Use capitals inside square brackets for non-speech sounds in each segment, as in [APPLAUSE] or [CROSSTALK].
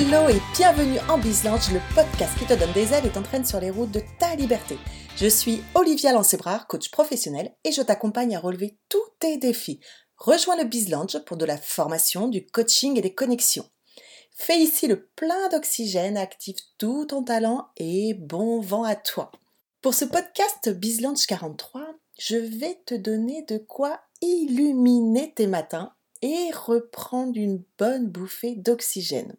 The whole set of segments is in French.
Hello et bienvenue en Bizlange, le podcast qui te donne des ailes et t'entraîne sur les routes de ta liberté. Je suis Olivia Lancebrard, coach professionnel, et je t'accompagne à relever tous tes défis. Rejoins le Bizlange pour de la formation, du coaching et des connexions. Fais ici le plein d'oxygène, active tout ton talent et bon vent à toi. Pour ce podcast Bizlange 43, je vais te donner de quoi illuminer tes matins et reprendre une bonne bouffée d'oxygène.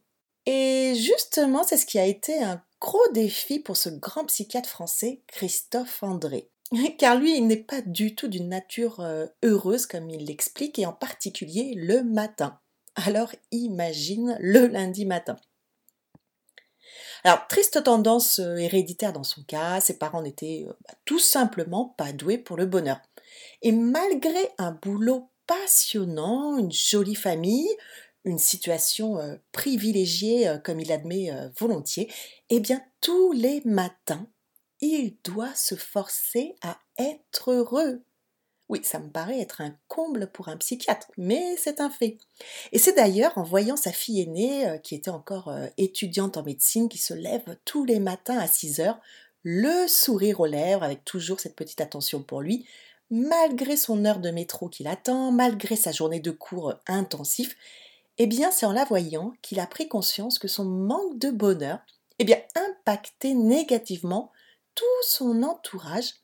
Et justement, c'est ce qui a été un gros défi pour ce grand psychiatre français, Christophe André. [LAUGHS] Car lui, il n'est pas du tout d'une nature euh, heureuse comme il l'explique, et en particulier le matin. Alors imagine le lundi matin. Alors, triste tendance euh, héréditaire dans son cas, ses parents n'étaient euh, bah, tout simplement pas doués pour le bonheur. Et malgré un boulot passionnant, une jolie famille, une situation privilégiée, comme il admet volontiers, eh bien tous les matins, il doit se forcer à être heureux. Oui, ça me paraît être un comble pour un psychiatre, mais c'est un fait. Et c'est d'ailleurs en voyant sa fille aînée, qui était encore étudiante en médecine, qui se lève tous les matins à 6 heures, le sourire aux lèvres, avec toujours cette petite attention pour lui, malgré son heure de métro qui l'attend, malgré sa journée de cours intensif, eh bien, c'est en la voyant qu'il a pris conscience que son manque de bonheur eh bien, impactait négativement tout son entourage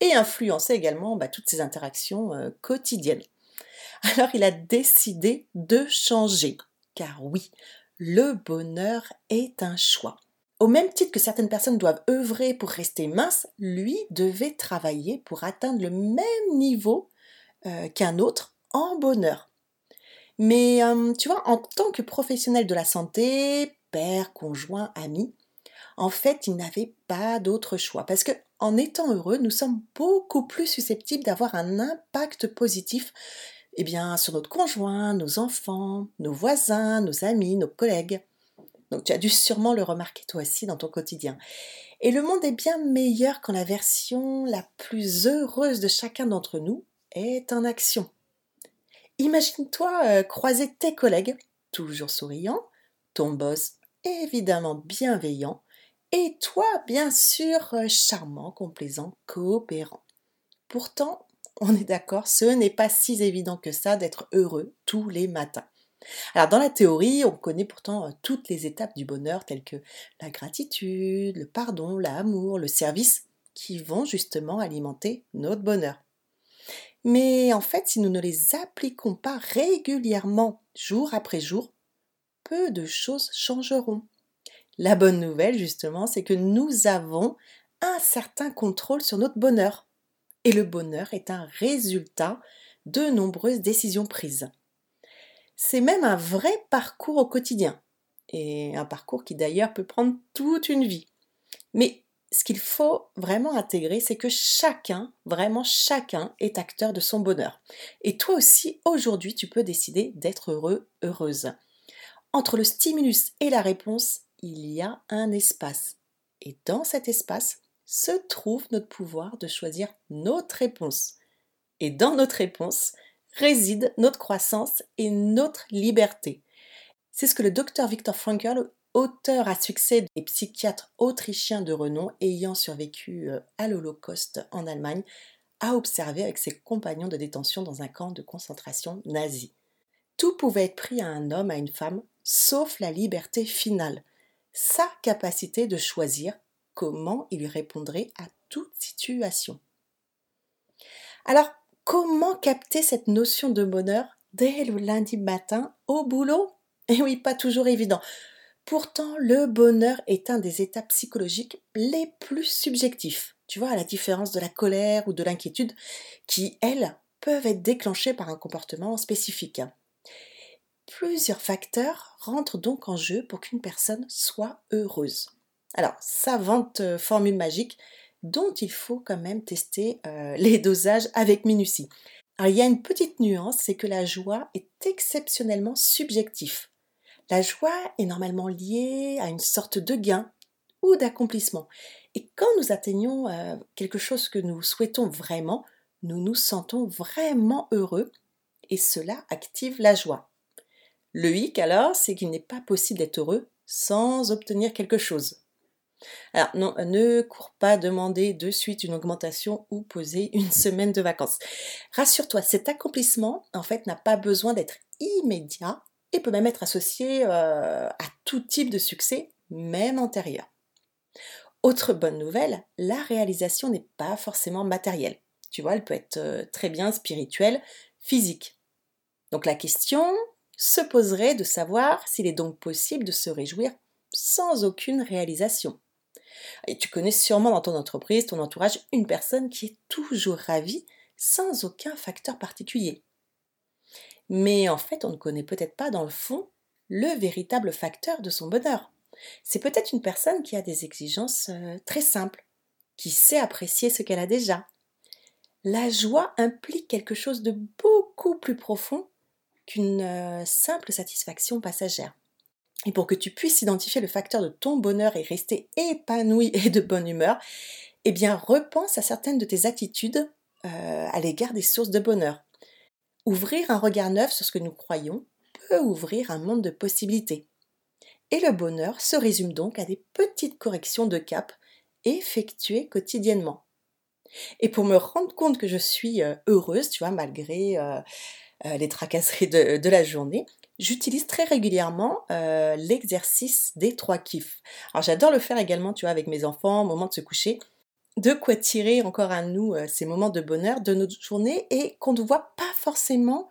et influençait également bah, toutes ses interactions euh, quotidiennes. [LAUGHS] Alors il a décidé de changer, car oui, le bonheur est un choix. Au même titre que certaines personnes doivent œuvrer pour rester minces, lui devait travailler pour atteindre le même niveau euh, qu'un autre en bonheur. Mais euh, tu vois, en tant que professionnel de la santé, père, conjoint, ami, en fait, il n'avait pas d'autre choix. Parce que en étant heureux, nous sommes beaucoup plus susceptibles d'avoir un impact positif eh bien, sur notre conjoint, nos enfants, nos voisins, nos amis, nos collègues. Donc tu as dû sûrement le remarquer toi aussi dans ton quotidien. Et le monde est bien meilleur quand la version la plus heureuse de chacun d'entre nous est en action. Imagine-toi euh, croiser tes collègues, toujours souriants, ton boss évidemment bienveillant, et toi, bien sûr, euh, charmant, complaisant, coopérant. Pourtant, on est d'accord, ce n'est pas si évident que ça d'être heureux tous les matins. Alors dans la théorie, on connaît pourtant euh, toutes les étapes du bonheur telles que la gratitude, le pardon, l'amour, le service, qui vont justement alimenter notre bonheur. Mais en fait, si nous ne les appliquons pas régulièrement, jour après jour, peu de choses changeront. La bonne nouvelle, justement, c'est que nous avons un certain contrôle sur notre bonheur. Et le bonheur est un résultat de nombreuses décisions prises. C'est même un vrai parcours au quotidien, et un parcours qui d'ailleurs peut prendre toute une vie. Mais ce qu'il faut vraiment intégrer, c'est que chacun, vraiment chacun, est acteur de son bonheur. Et toi aussi, aujourd'hui, tu peux décider d'être heureux, heureuse. Entre le stimulus et la réponse, il y a un espace. Et dans cet espace se trouve notre pouvoir de choisir notre réponse. Et dans notre réponse réside notre croissance et notre liberté. C'est ce que le docteur Viktor Frankl auteur à succès et psychiatre autrichien de renom ayant survécu euh, à l'Holocauste en Allemagne, a observé avec ses compagnons de détention dans un camp de concentration nazi. Tout pouvait être pris à un homme, à une femme, sauf la liberté finale, sa capacité de choisir comment il répondrait à toute situation. Alors, comment capter cette notion de bonheur dès le lundi matin au boulot? Eh oui, pas toujours évident. Pourtant, le bonheur est un des états psychologiques les plus subjectifs. Tu vois, à la différence de la colère ou de l'inquiétude, qui, elles, peuvent être déclenchées par un comportement spécifique. Plusieurs facteurs rentrent donc en jeu pour qu'une personne soit heureuse. Alors, savante euh, formule magique dont il faut quand même tester euh, les dosages avec minutie. Alors, il y a une petite nuance, c'est que la joie est exceptionnellement subjective. La joie est normalement liée à une sorte de gain ou d'accomplissement. Et quand nous atteignons euh, quelque chose que nous souhaitons vraiment, nous nous sentons vraiment heureux et cela active la joie. Le hic alors, c'est qu'il n'est pas possible d'être heureux sans obtenir quelque chose. Alors non, ne cours pas demander de suite une augmentation ou poser une semaine de vacances. Rassure-toi, cet accomplissement, en fait, n'a pas besoin d'être immédiat et peut même être associé euh, à tout type de succès, même antérieur. Autre bonne nouvelle, la réalisation n'est pas forcément matérielle. Tu vois, elle peut être euh, très bien spirituelle, physique. Donc la question se poserait de savoir s'il est donc possible de se réjouir sans aucune réalisation. Et tu connais sûrement dans ton entreprise, ton entourage, une personne qui est toujours ravie sans aucun facteur particulier. Mais en fait, on ne connaît peut-être pas dans le fond le véritable facteur de son bonheur. C'est peut-être une personne qui a des exigences euh, très simples, qui sait apprécier ce qu'elle a déjà. La joie implique quelque chose de beaucoup plus profond qu'une euh, simple satisfaction passagère. Et pour que tu puisses identifier le facteur de ton bonheur et rester épanoui et de bonne humeur, eh bien repense à certaines de tes attitudes euh, à l'égard des sources de bonheur. Ouvrir un regard neuf sur ce que nous croyons peut ouvrir un monde de possibilités. Et le bonheur se résume donc à des petites corrections de cap effectuées quotidiennement. Et pour me rendre compte que je suis euh, heureuse, tu vois, malgré euh, euh, les tracasseries de, la journée, j'utilise très régulièrement l'exercice des trois kiffs. Alors j'adore le faire également, tu vois, avec mes enfants au moment de se coucher. De quoi tirer encore à nous ces moments de bonheur de notre journée et qu'on ne voit pas forcément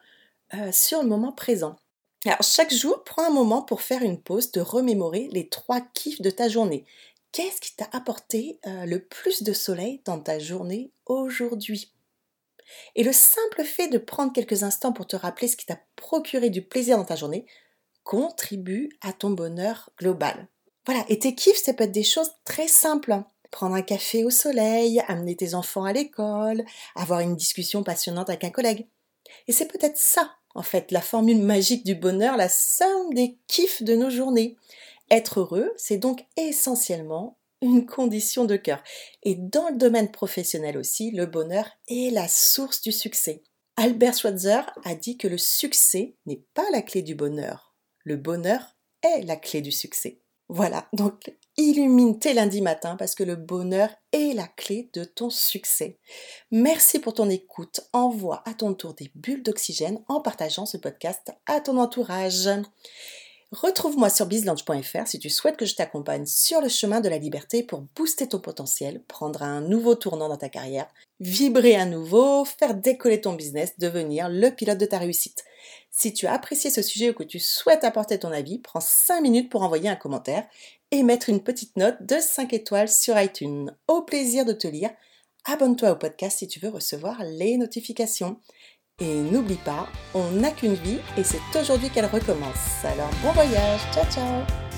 sur le moment présent. Alors chaque jour, prends un moment pour faire une pause, de remémorer les trois kiffs de ta journée. Qu'est-ce qui t'a apporté euh, le plus de soleil dans ta journée aujourd'hui? Et le simple fait de prendre quelques instants pour te rappeler ce qui t'a procuré du plaisir dans ta journée contribue à ton bonheur global. Voilà, et tes kiffs, ça peut être des choses très simples. Prendre un café au soleil, amener tes enfants à l'école, avoir une discussion passionnante avec un collègue. Et c'est peut-être ça en fait, la formule magique du bonheur, la somme des kiffs de nos journées. Être heureux, c'est donc essentiellement une condition de cœur. Et dans le domaine professionnel aussi, le bonheur est la source du succès. Albert Schweitzer a dit que le succès n'est pas la clé du bonheur. Le bonheur est la clé du succès. Voilà, donc illumine tes lundis matins parce que le bonheur est la clé de ton succès. Merci pour ton écoute. Envoie à ton tour des bulles d'oxygène en partageant ce podcast à ton entourage. Retrouve-moi sur bizlange.fr si tu souhaites que je t'accompagne sur le chemin de la liberté pour booster ton potentiel, prendre un nouveau tournant dans ta carrière, vibrer à nouveau, faire décoller ton business, devenir le pilote de ta réussite. Si tu as apprécié ce sujet ou que tu souhaites apporter ton avis, prends 5 minutes pour envoyer un commentaire et mettre une petite note de 5 étoiles sur iTunes. Au plaisir de te lire. Abonne-toi au podcast si tu veux recevoir les notifications. Et n'oublie pas, on n'a qu'une vie et c'est aujourd'hui qu'elle recommence. Alors bon voyage, ciao ciao